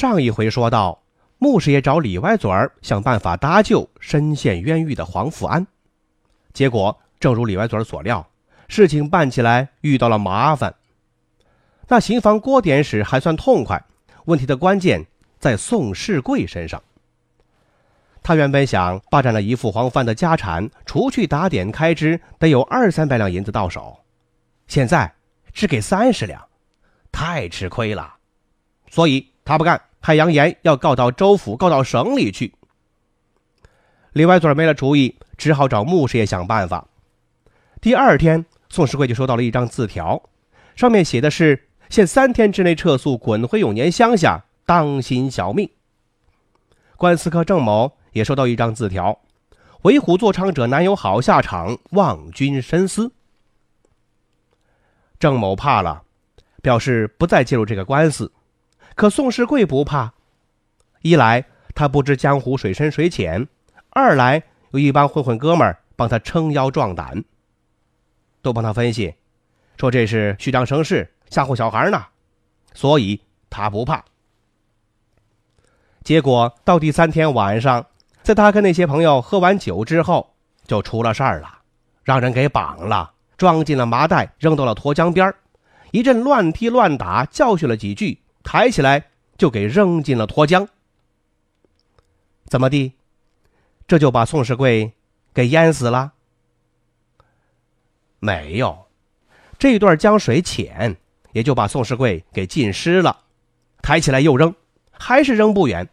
上一回说到，穆师爷找李歪嘴儿想办法搭救深陷冤狱的黄富安，结果正如李歪嘴儿所料，事情办起来遇到了麻烦。那刑房郭典史还算痛快，问题的关键在宋世贵身上。他原本想霸占了一副黄范的家产，除去打点开支，得有二三百两银子到手，现在只给三十两，太吃亏了，所以他不干。还扬言要告到州府，告到省里去。李歪嘴没了主意，只好找穆师爷想办法。第二天，宋世贵就收到了一张字条，上面写的是：限三天之内撤诉，滚回永年乡下，当心小命。官司科郑某也收到一张字条：为虎作伥者难有好下场，望君深思。郑某怕了，表示不再介入这个官司。可宋世贵不怕，一来他不知江湖水深水浅，二来有一帮混混哥们儿帮他撑腰壮胆，都帮他分析，说这是虚张声势，吓唬小孩呢，所以他不怕。结果到第三天晚上，在他跟那些朋友喝完酒之后，就出了事儿了，让人给绑了，装进了麻袋，扔到了沱江边一阵乱踢乱打，教训了几句。抬起来就给扔进了沱江，怎么地？这就把宋世贵给淹死了？没有，这段江水浅，也就把宋世贵给浸湿了。抬起来又扔，还是扔不远，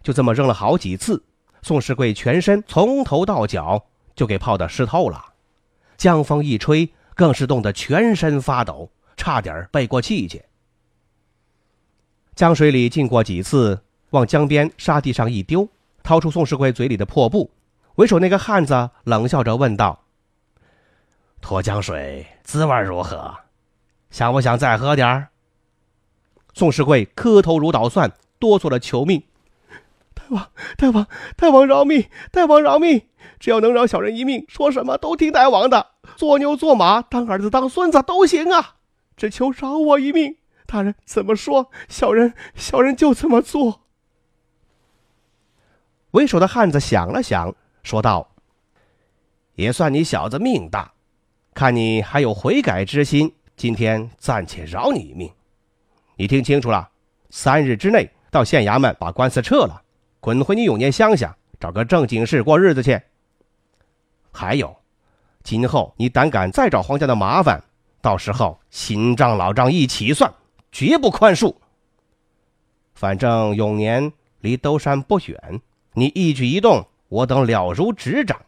就这么扔了好几次，宋世贵全身从头到脚就给泡的湿透了。江风一吹，更是冻得全身发抖，差点背过气去。江水里浸过几次，往江边沙地上一丢，掏出宋世贵嘴里的破布，为首那个汉子冷笑着问道：“沱江水滋味如何？想不想再喝点儿？”宋世贵磕头如捣蒜，哆嗦着求命：“大王，大王，大王饶命！大王饶命！只要能饶小人一命，说什么都听大王的，做牛做马，当儿子当孙子都行啊！只求饶我一命。”大人怎么说，小人小人就这么做。为首的汉子想了想，说道：“也算你小子命大，看你还有悔改之心，今天暂且饶你一命。你听清楚了，三日之内到县衙门把官司撤了，滚回你永年乡下，找个正经事过日子去。还有，今后你胆敢再找黄家的麻烦，到时候新账老账一起算。”绝不宽恕。反正永年离兜山不远，你一举一动，我等了如指掌。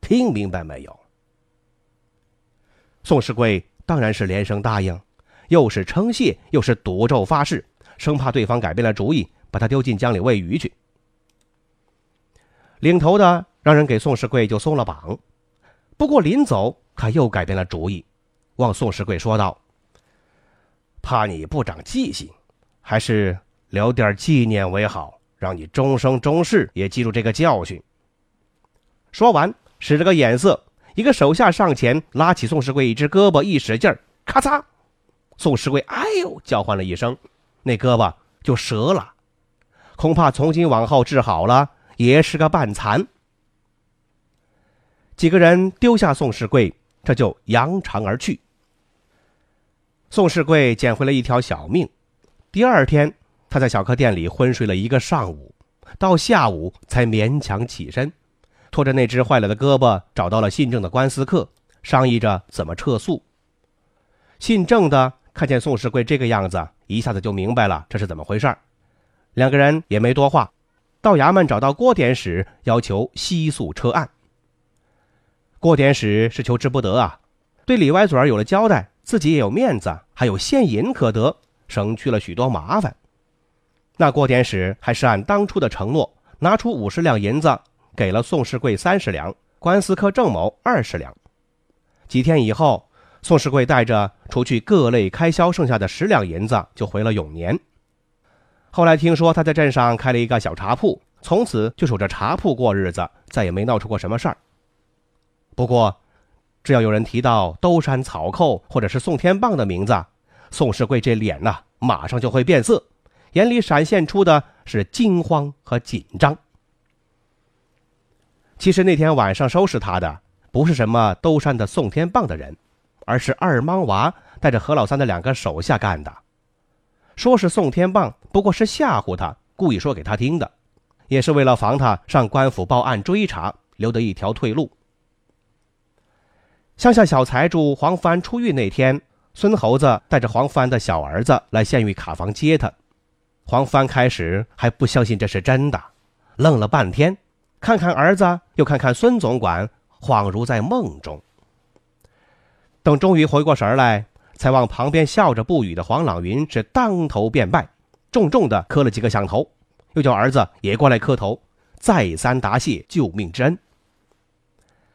听明白没有？宋世贵当然是连声答应，又是称谢，又是赌咒发誓，生怕对方改变了主意，把他丢进江里喂鱼去。领头的让人给宋世贵就松了绑，不过临走他又改变了主意，望宋世贵说道。怕你不长记性，还是留点纪念为好，让你终生终世也记住这个教训。说完，使了个眼色，一个手下上前拉起宋世贵一只胳膊，一使劲儿，咔嚓！宋世贵哎呦叫唤了一声，那胳膊就折了，恐怕从今往后治好了也是个半残。几个人丢下宋世贵，这就扬长而去。宋世贵捡回了一条小命。第二天，他在小客店里昏睡了一个上午，到下午才勉强起身，拖着那只坏了的胳膊，找到了姓郑的官司客，商议着怎么撤诉。姓郑的看见宋世贵这个样子，一下子就明白了这是怎么回事两个人也没多话，到衙门找到郭典史，要求悉诉撤案。郭典史是求之不得啊，对李歪嘴儿有了交代。自己也有面子，还有现银可得，省去了许多麻烦。那郭典史还是按当初的承诺，拿出五十两银子，给了宋世贵三十两，官司科郑某二十两。几天以后，宋世贵带着除去各类开销剩下的十两银子，就回了永年。后来听说他在镇上开了一个小茶铺，从此就守着茶铺过日子，再也没闹出过什么事儿。不过，只要有人提到兜山草寇或者是宋天棒的名字，宋世贵这脸呐，马上就会变色，眼里闪现出的是惊慌和紧张。其实那天晚上收拾他的不是什么兜山的宋天棒的人，而是二莽娃带着何老三的两个手下干的。说是宋天棒，不过是吓唬他，故意说给他听的，也是为了防他上官府报案追查，留得一条退路。乡下小财主黄福安出狱那天，孙猴子带着黄福安的小儿子来县狱卡房接他。黄福安开始还不相信这是真的，愣了半天，看看儿子，又看看孙总管，恍如在梦中。等终于回过神来，才往旁边笑着不语的黄朗云是当头便拜，重重的磕了几个响头，又叫儿子也过来磕头，再三答谢救命之恩。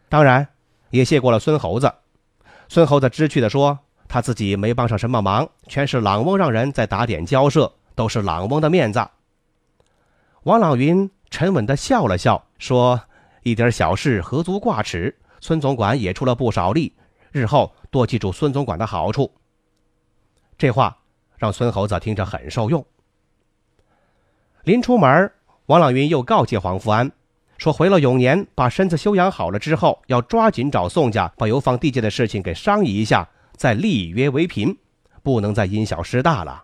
当然。也谢过了孙猴子，孙猴子知趣地说：“他自己没帮上什么忙，全是朗翁让人在打点交涉，都是朗翁的面子。”王朗云沉稳地笑了笑，说：“一点小事何足挂齿？孙总管也出了不少力，日后多记住孙总管的好处。”这话让孙猴子听着很受用。临出门，王朗云又告诫黄福安。说回了永年，把身子休养好了之后，要抓紧找宋家把游放地界的事情给商议一下，再立约为凭，不能再因小失大了。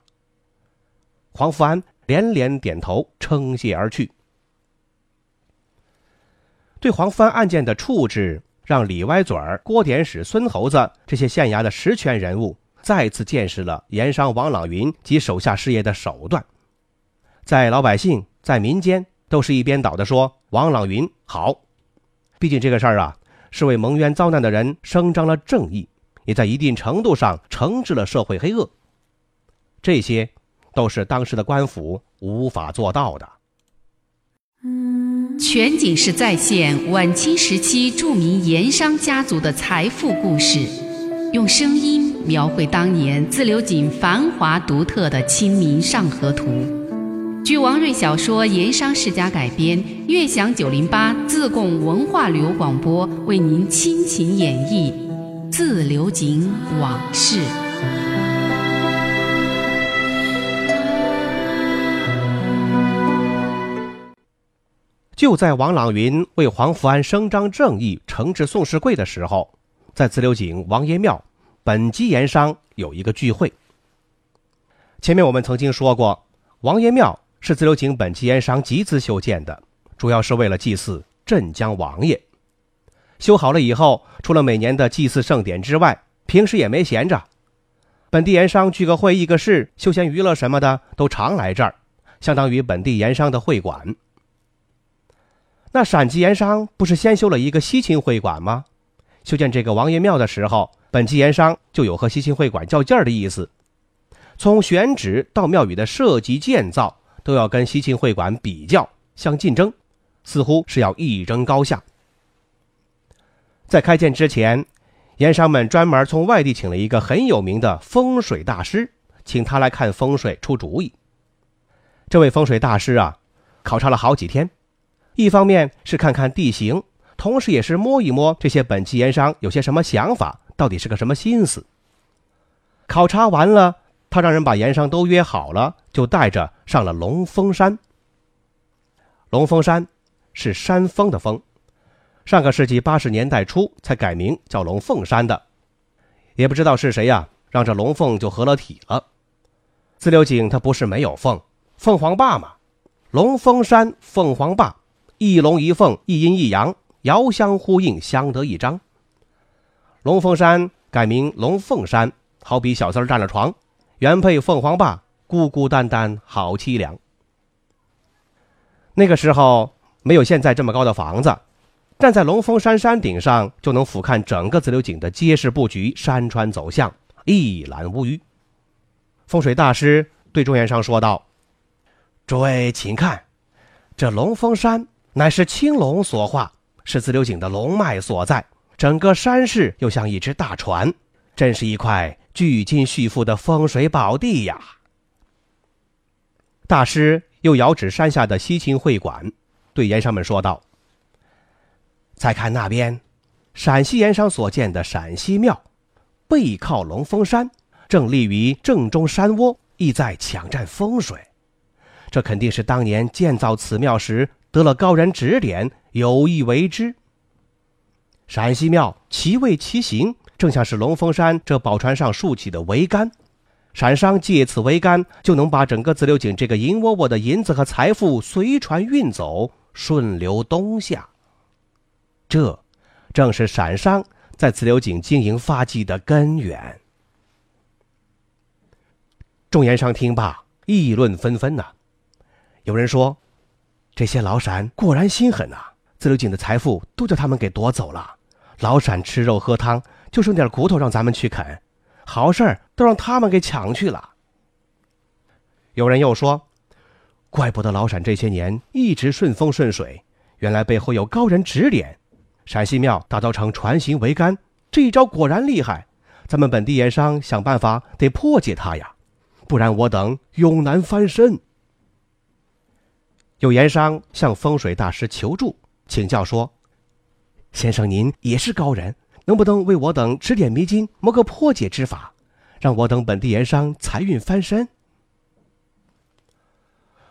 黄福安连连点头，称谢而去。对黄福安案件的处置，让李歪嘴儿、郭典史、孙猴子这些县衙的实权人物再次见识了盐商王朗云及手下事业的手段，在老百姓，在民间。都是一边倒的说王朗云好，毕竟这个事儿啊是为蒙冤遭难的人伸张了正义，也在一定程度上惩治了社会黑恶。这些都是当时的官府无法做到的。全景式再现晚清时期著名盐商家族的财富故事，用声音描绘当年自流井繁华独特的《清明上河图》。据王瑞小说《盐商世家》改编，悦享九零八自贡文化旅游广播为您倾情演绎《自流井往事》。就在王朗云为黄福安伸张正义、惩治宋世贵的时候，在自流井王爷庙，本级盐商有一个聚会。前面我们曾经说过，王爷庙。是自流井本期盐商集资修建的，主要是为了祭祀镇江王爷。修好了以后，除了每年的祭祀盛典之外，平时也没闲着。本地盐商聚个会、议个事、休闲娱乐什么的，都常来这儿，相当于本地盐商的会馆。那陕籍盐商不是先修了一个西秦会馆吗？修建这个王爷庙的时候，本期盐商就有和西秦会馆较劲儿的意思，从选址到庙宇的设计建造。都要跟西秦会馆比较相竞争，似乎是要一争高下。在开建之前，盐商们专门从外地请了一个很有名的风水大师，请他来看风水出主意。这位风水大师啊，考察了好几天，一方面是看看地形，同时也是摸一摸这些本期盐商有些什么想法，到底是个什么心思。考察完了。他让人把盐商都约好了，就带着上了龙峰山。龙峰山是山峰的峰，上个世纪八十年代初才改名叫龙凤山的，也不知道是谁呀，让这龙凤就合了体了。自流井它不是没有凤，凤凰坝嘛，龙峰山凤凰坝，一龙一凤，一阴一阳，遥相呼应，相得益彰。龙凤山改名龙凤山，好比小三占了床。原配凤凰坝，孤孤单单，好凄凉。那个时候没有现在这么高的房子，站在龙峰山山顶上就能俯瞰整个自流井的街市布局、山川走向，一览无余。风水大师对众元商说道：“诸位请看，这龙峰山乃是青龙所化，是自流井的龙脉所在。整个山势又像一只大船，真是一块巨金蓄富的风水宝地呀！大师又遥指山下的西秦会馆，对盐商们说道：“再看那边，陕西盐商所建的陕西庙，背靠龙峰山，正立于正中山窝，意在抢占风水。这肯定是当年建造此庙时得了高人指点，有意为之。陕西庙其位其形，正像是龙峰山这宝船上竖起的桅杆。”陕商借此桅杆，就能把整个自流井这个银窝窝的银子和财富随船运走，顺流东下。这，正是陕商在自流井经营发迹的根源。众盐商听罢，议论纷纷呐。有人说：“这些老陕果然心狠呐！自流井的财富都叫他们给夺走了，老陕吃肉喝汤，就剩点骨头让咱们去啃。”好事儿都让他们给抢去了。有人又说：“怪不得老陕这些年一直顺风顺水，原来背后有高人指点。陕西庙打造成船形桅杆，这一招果然厉害。咱们本地盐商想办法得破解它呀，不然我等永难翻身。”有盐商向风水大师求助，请教说：“先生您也是高人。”能不能为我等指点迷津，谋个破解之法，让我等本地盐商财运翻身？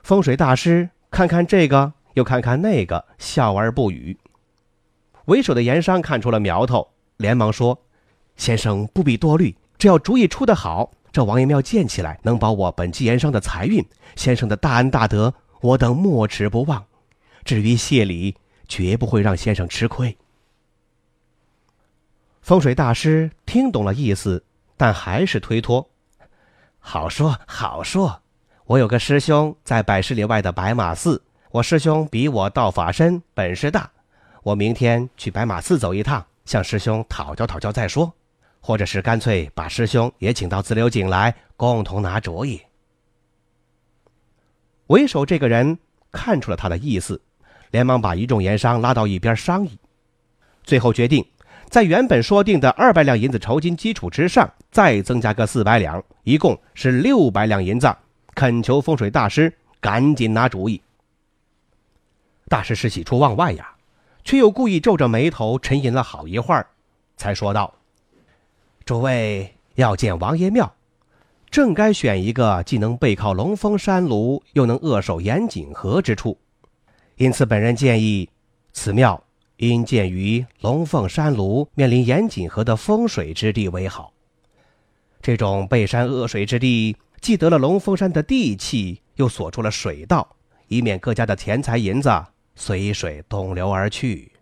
风水大师看看这个，又看看那个，笑而不语。为首的盐商看出了苗头，连忙说：“先生不必多虑，只要主意出得好，这王爷庙建起来，能保我本地盐商的财运。先生的大恩大德，我等没齿不忘。至于谢礼，绝不会让先生吃亏。”风水大师听懂了意思，但还是推脱：“好说好说，我有个师兄在百十里外的白马寺，我师兄比我道法深，本事大。我明天去白马寺走一趟，向师兄讨教讨教再说，或者是干脆把师兄也请到自流井来，共同拿主意。”为首这个人看出了他的意思，连忙把一众盐商拉到一边商议，最后决定。在原本说定的二百两银子酬金基础之上，再增加个四百两，一共是六百两银子。恳求风水大师赶紧拿主意。大师是喜出望外呀，却又故意皱着眉头沉吟了好一会儿，才说道：“诸位要建王爷庙，正该选一个既能背靠龙峰山庐，又能扼守严井河之处。因此，本人建议此庙。”因建于龙凤山庐，面临严锦河的风水之地为好。这种背山恶水之地，既得了龙凤山的地气，又锁住了水道，以免各家的钱财银子随水东流而去。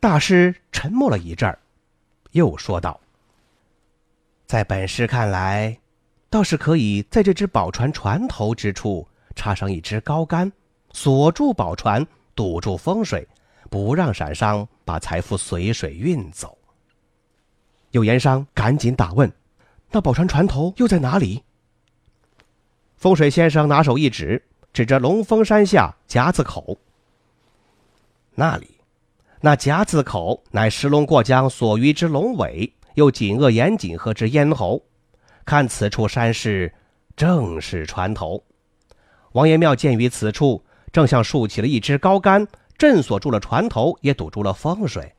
大师沉默了一阵儿，又说道：“在本师看来，倒是可以在这只宝船船头之处插上一支高杆，锁住宝船。”堵住风水，不让闪商把财富随水运走。有盐商赶紧打问：“那宝船船头又在哪里？”风水先生拿手一指，指着龙峰山下夹子口。那里，那夹子口乃石龙过江所余之龙尾，又紧扼盐井河之咽喉。看此处山势，正是船头。王爷庙建于此处。正像竖起了一支高杆，镇锁住了船头，也堵住了风水。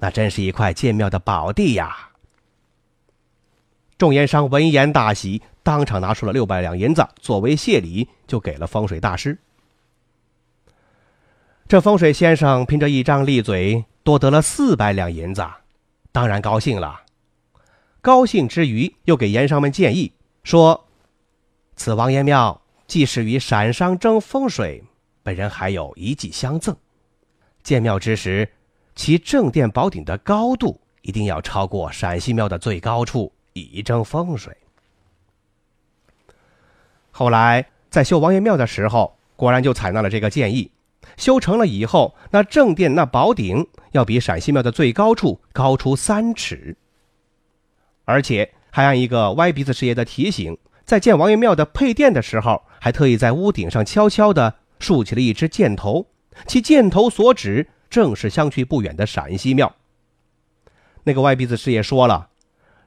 那真是一块建庙的宝地呀！众盐商闻言大喜，当场拿出了六百两银子作为谢礼，就给了风水大师。这风水先生凭着一张利嘴，多得了四百两银子，当然高兴了。高兴之余，又给盐商们建议说：“此王爷庙既是与陕商争风水。”本人还有一计相赠，建庙之时，其正殿宝顶的高度一定要超过陕西庙的最高处，以争风水。后来在修王爷庙的时候，果然就采纳了这个建议。修成了以后，那正殿那宝顶要比陕西庙的最高处高出三尺，而且还按一个歪鼻子师爷的提醒，在建王爷庙的配殿的时候，还特意在屋顶上悄悄地竖起了一只箭头，其箭头所指正是相去不远的陕西庙。那个歪鼻子师爷说了，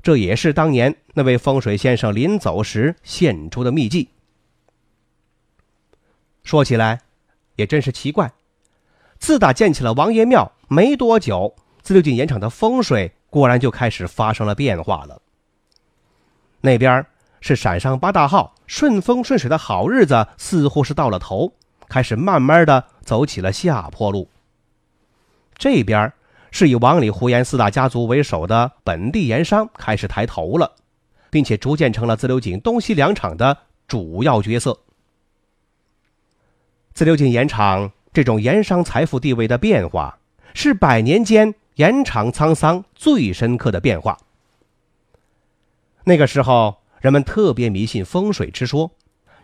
这也是当年那位风水先生临走时献出的秘籍。说起来，也真是奇怪，自打建起了王爷庙没多久，自流井盐场的风水果然就开始发生了变化了。那边是陕上八大号，顺风顺水的好日子似乎是到了头，开始慢慢的走起了下坡路。这边是以王李胡严四大家族为首的本地盐商开始抬头了，并且逐渐成了自流井东西两厂的主要角色。自流井盐厂这种盐商财富地位的变化，是百年间盐厂沧桑最深刻的变化。那个时候，人们特别迷信风水之说，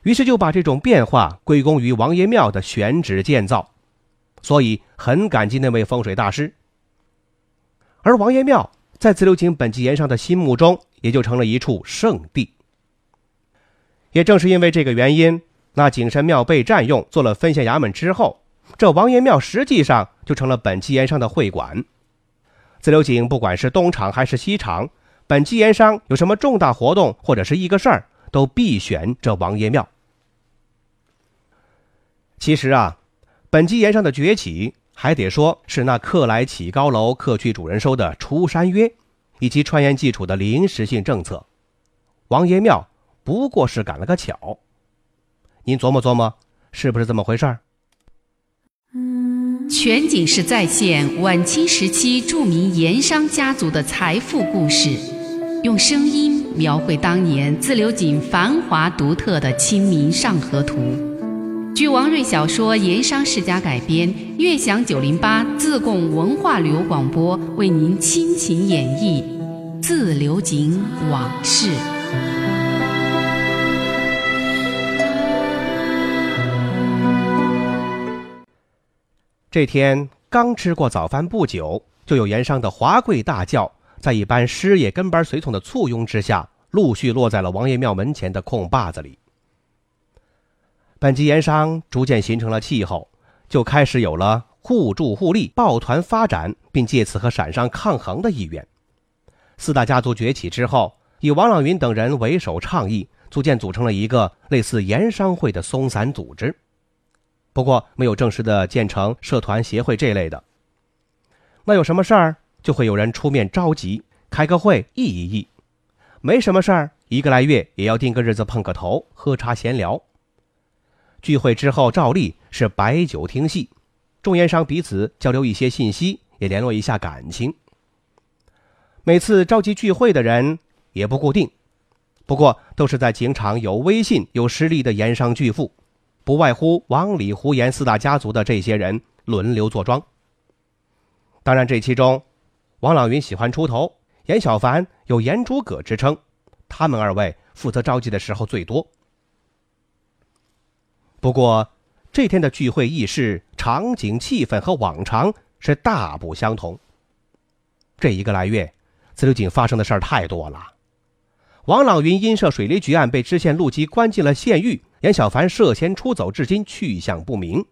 于是就把这种变化归功于王爷庙的选址建造，所以很感激那位风水大师。而王爷庙在自流井本纪盐商的心目中，也就成了一处圣地。也正是因为这个原因。那景山庙被占用做了分县衙门之后，这王爷庙实际上就成了本纪盐商的会馆。自流井不管是东厂还是西厂，本期盐商有什么重大活动或者是一个事儿，都必选这王爷庙。其实啊，本期盐商的崛起，还得说是那客来起高楼，客去主人收的出山约，以及川盐基础的临时性政策。王爷庙不过是赶了个巧。您琢磨琢磨，是不是这么回事儿？全景式再现晚清时期著名盐商家族的财富故事，用声音描绘当年自流井繁华独特的《清明上河图》。据王瑞小说《盐商世家》改编，悦享九零八自贡文化旅游广播为您倾情演绎自流井往事。这天刚吃过早饭不久，就有盐商的华贵大轿，在一班师爷跟班随从的簇拥之下，陆续落在了王爷庙门前的空坝子里。本级盐商逐渐形成了气候，就开始有了互助互利、抱团发展，并借此和陕商抗衡的意愿。四大家族崛起之后，以王朗云等人为首倡议，逐渐组成了一个类似盐商会的松散组织。不过没有正式的建成社团协会这类的，那有什么事儿就会有人出面召集，开个会议一议。没什么事儿，一个来月也要定个日子碰个头，喝茶闲聊。聚会之后照例是摆酒听戏，众盐商彼此交流一些信息，也联络一下感情。每次召集聚会的人也不固定，不过都是在警场有威信、有实力的盐商巨富。不外乎王李胡盐四大家族的这些人轮流坐庄。当然，这其中，王朗云喜欢出头，严小凡有“严诸葛”之称，他们二位负责召集的时候最多。不过，这天的聚会议事场景、气氛和往常是大不相同。这一个来月，自流井发生的事儿太多了。王朗云因涉水利局案被知县陆基关进了县狱。严小凡涉嫌出走，至今去向不明。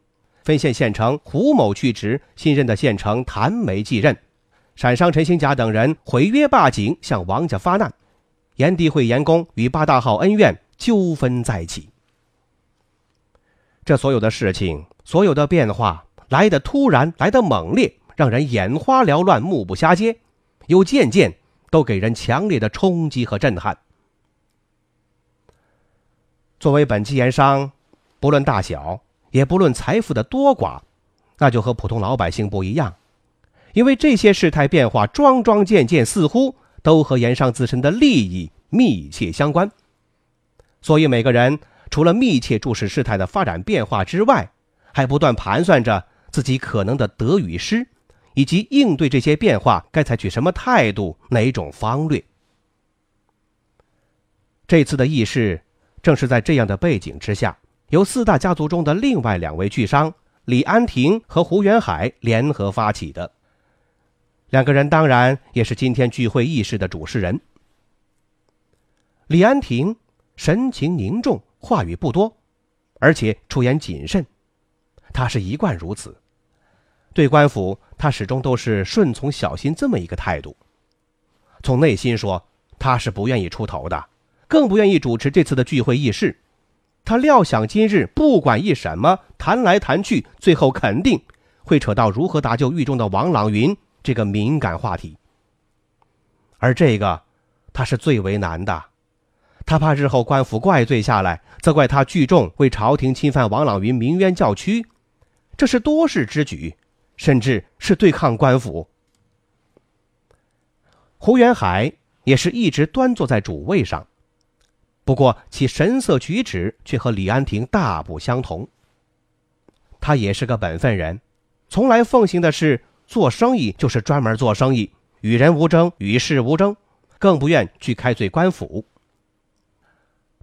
分县县城胡某去职，新任的县城谭梅继任。陕商陈兴甲等人毁约霸井，向王家发难。炎帝会盐工与八大号恩怨纠纷再起。这所有的事情，所有的变化，来的突然，来的猛烈，让人眼花缭乱，目不暇接，又渐渐都给人强烈的冲击和震撼。作为本期盐商，不论大小，也不论财富的多寡，那就和普通老百姓不一样，因为这些事态变化桩桩件件，似乎都和盐商自身的利益密切相关。所以每个人除了密切注视事态的发展变化之外，还不断盘算着自己可能的得与失，以及应对这些变化该采取什么态度、哪种方略。这次的议事。正是在这样的背景之下，由四大家族中的另外两位巨商李安亭和胡元海联合发起的。两个人当然也是今天聚会议事的主事人。李安亭神情凝重，话语不多，而且出言谨慎。他是一贯如此，对官府他始终都是顺从小心这么一个态度。从内心说，他是不愿意出头的，更不愿意主持这次的聚会议事。他料想今日不管议什么，谈来谈去，最后肯定会扯到如何搭救狱中的王朗云这个敏感话题。而这个，他是最为难的。他怕日后官府怪罪下来，责怪他聚众为朝廷侵犯王朗云鸣冤叫屈，这是多事之举，甚至是对抗官府。胡元海也是一直端坐在主位上。不过，其神色举止却和李安亭大不相同。他也是个本分人，从来奉行的是做生意就是专门做生意，与人无争，与世无争，更不愿去开罪官府。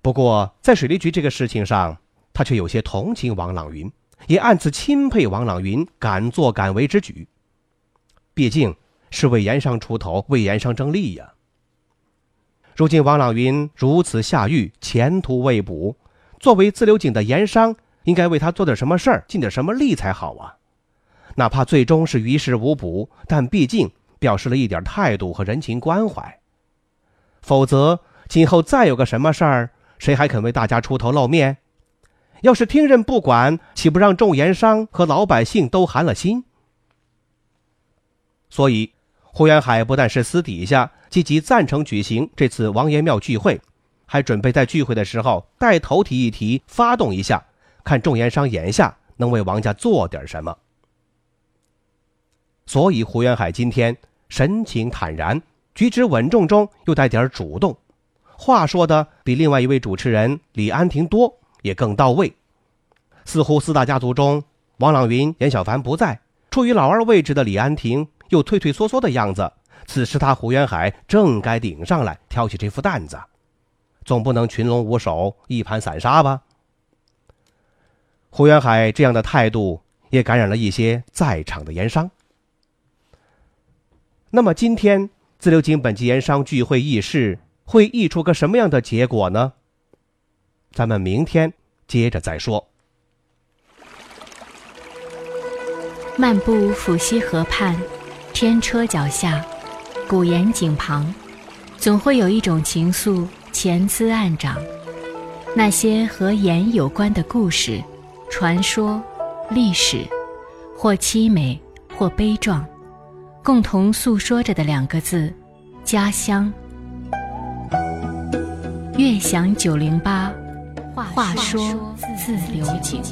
不过，在水利局这个事情上，他却有些同情王朗云，也暗自钦佩王朗云敢作敢为之举。毕竟是为盐商出头，为盐商争利呀。如今王朗云如此下狱，前途未卜。作为自流井的盐商，应该为他做点什么事儿，尽点什么力才好啊！哪怕最终是于事无补，但毕竟表示了一点态度和人情关怀。否则，今后再有个什么事儿，谁还肯为大家出头露面？要是听任不管，岂不让众盐商和老百姓都寒了心？所以。胡元海不但是私底下积极赞成举行这次王爷庙聚会，还准备在聚会的时候带头提一提，发动一下，看众盐商眼下能为王家做点什么。所以胡元海今天神情坦然，举止稳重中又带点主动，话说的比另外一位主持人李安亭多，也更到位。似乎四大家族中，王朗云、严小凡不在，处于老二位置的李安亭。又退退缩缩的样子，此时他胡元海正该顶上来挑起这副担子，总不能群龙无首、一盘散沙吧？胡元海这样的态度也感染了一些在场的盐商。那么今天自流井本级盐商聚会议事会议出个什么样的结果呢？咱们明天接着再说。漫步抚溪河畔。天车脚下，古岩井旁，总会有一种情愫潜滋暗长。那些和盐有关的故事、传说、历史，或凄美，或悲壮，共同诉说着的两个字：家乡。悦享九零八，话说自流井。